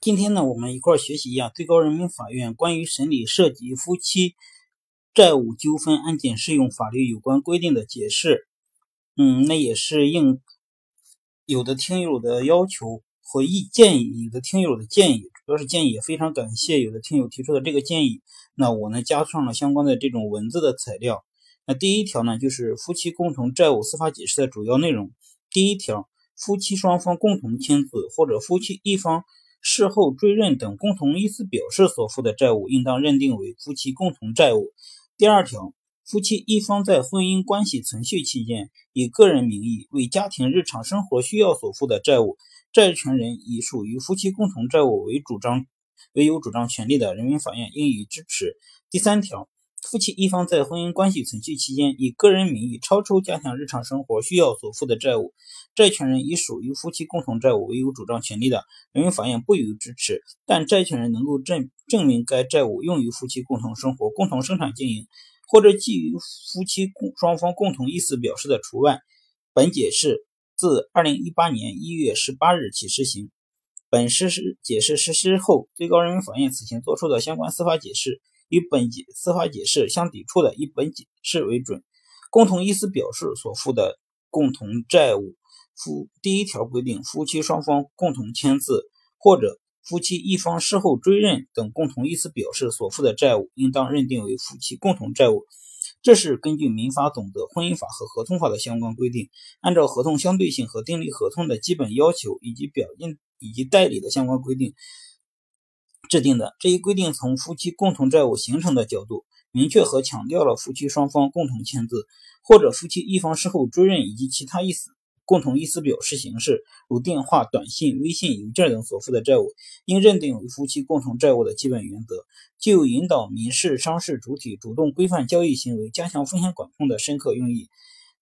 今天呢，我们一块儿学习一下最高人民法院关于审理涉及夫妻债务纠纷案件适用法律有关规定的解释。嗯，那也是应有的听友的要求和意建议，有的听友的建议，主要是建议，也非常感谢有的听友提出的这个建议。那我呢，加上了相关的这种文字的材料。那第一条呢，就是夫妻共同债务司法解释的主要内容。第一条，夫妻双方共同签字或者夫妻一方。事后追认等共同意思表示所负的债务，应当认定为夫妻共同债务。第二条，夫妻一方在婚姻关系存续期间，以个人名义为家庭日常生活需要所负的债务，债权人以属于夫妻共同债务为主张为有主张权利的，人民法院应予支持。第三条。夫妻一方在婚姻关系存续期间，以个人名义超出家庭日常生活需要所负的债务，债权人以属于夫妻共同债务为有主张权利的，人民法院不予支持。但债权人能够证证明该债务用于夫妻共同生活、共同生产经营，或者基于夫妻共双方共同意思表示的除外。本解释自二零一八年一月十八日起施行。本实施解释实施后，最高人民法院此前作出的相关司法解释。与本解司法解释相抵触的，以本解释为准。共同意思表示所负的共同债务，夫第一条规定，夫妻双方共同签字或者夫妻一方事后追认等共同意思表示所负的债务，应当认定为夫妻共同债务。这是根据民法总则、婚姻法和合同法的相关规定，按照合同相对性和订立合同的基本要求以及表印以及代理的相关规定。制定的这一规定，从夫妻共同债务形成的角度，明确和强调了夫妻双方共同签字，或者夫妻一方事后追认以及其他意思共同意思表示形式，如电话、短信、微信、邮件等所负的债务，应认定为夫妻共同债务的基本原则，具有引导民事、商事主体主动规范交易行为、加强风险管控的深刻用意。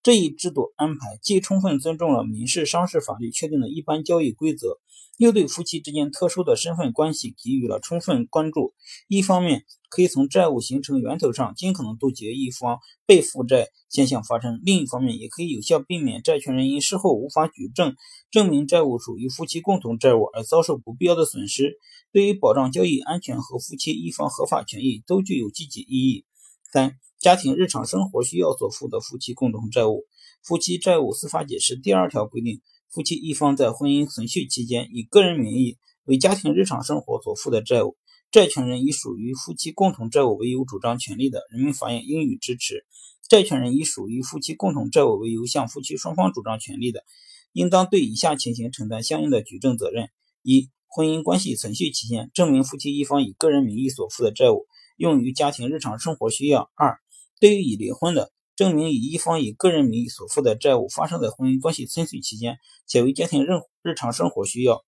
这一制度安排既充分尊重了民事、商事法律确定的一般交易规则。又对夫妻之间特殊的身份关系给予了充分关注。一方面，可以从债务形成源头上尽可能杜绝一方被负债现象发生；另一方面，也可以有效避免债权人因事后无法举证证明债务属于夫妻共同债务而遭受不必要的损失。对于保障交易安全和夫妻一方合法权益，都具有积极意义。三、家庭日常生活需要所负的夫妻共同债务。夫妻债务司法解释第二条规定。夫妻一方在婚姻存续期间，以个人名义为家庭日常生活所负的债务，债权人以属于夫妻共同债务为由主张权利的，人民法院应予支持。债权人以属于夫妻共同债务为由向夫妻双方主张权利的，应当对以下情形承担相应的举证责任：一、婚姻关系存续期间，证明夫妻一方以个人名义所负的债务用于家庭日常生活需要；二、对于已离婚的。证明以一方以个人名义所负的债务发生在婚姻关系存续期间，且为家庭日日常生活需要。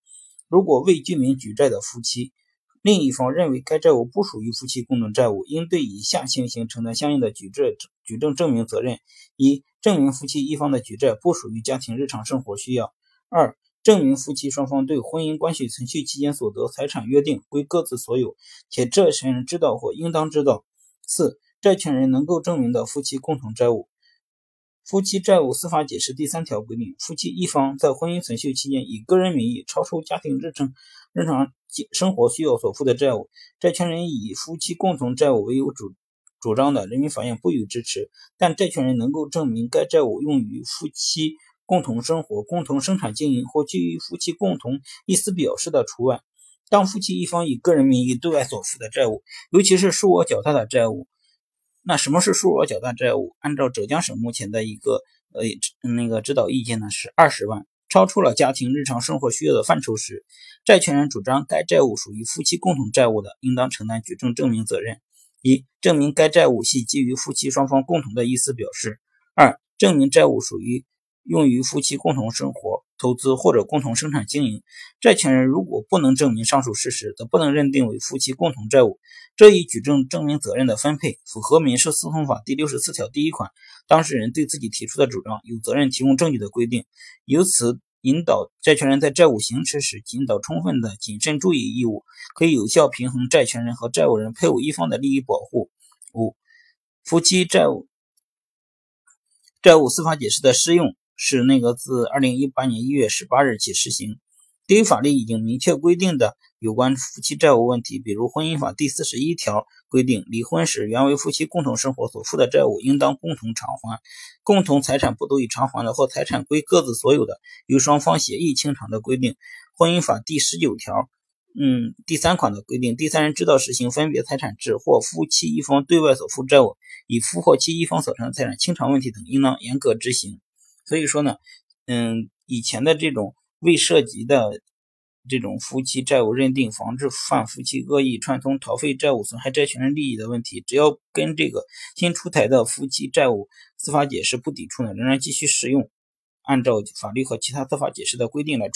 如果未具名举债的夫妻，另一方认为该债务不属于夫妻共同债务，应对以下情形承担相应的举证举证证明责任：一、证明夫妻一方的举债不属于家庭日常生活需要；二、证明夫妻双方对婚姻关系存续期间所得财产约定归各自所有，且债权人知道或应当知道；四。债权人能够证明的夫妻共同债务，夫妻债务司法解释第三条规定，夫妻一方在婚姻存续期间以个人名义超出家庭日常日常生活需要所负的债务，债权人以夫妻共同债务为由主主张的，人民法院不予支持。但债权人能够证明该债务用于夫妻共同生活、共同生产经营或基于夫妻共同意思表示的除外。当夫妻一方以个人名义对外所负的债务，尤其是数额较大的债务。那什么是数额较大债务？按照浙江省目前的一个呃那个指导意见呢，是二十万，超出了家庭日常生活需要的范畴时，债权人主张该债务属于夫妻共同债务的，应当承担举证证明责任：一、证明该债务系基于夫妻双方共同的意思表示；二、证明债务属于用于夫妻共同生活。投资或者共同生产经营，债权人如果不能证明上述事实，则不能认定为夫妻共同债务。这一举证证明责任的分配符合民事诉讼法第六十四条第一款，当事人对自己提出的主张有责任提供证据的规定，由此引导债权人在债务行使时尽到充分的谨慎注意义务，可以有效平衡债权人和债务人配偶一方的利益保护。五、夫妻债务债务司法解释的适用。是那个自二零一八年一月十八日起实行。对于法律已经明确规定的有关夫妻债务问题，比如婚姻法第四十一条规定，离婚时原为夫妻共同生活所负的债务，应当共同偿还；共同财产不足以偿还的，或财产归各自所有的，由双方协议清偿的规定。婚姻法第十九条，嗯，第三款的规定，第三人知道实行分别财产制或夫妻一方对外所负债务，以夫或妻一方所承财产清偿问题等，应当严格执行。所以说呢，嗯，以前的这种。未涉及的这种夫妻债务认定、防止犯夫妻恶意串通逃废债务、损害债权人利益的问题，只要跟这个新出台的夫妻债务司法解释不抵触呢，仍然继续适用，按照法律和其他司法解释的规定来处。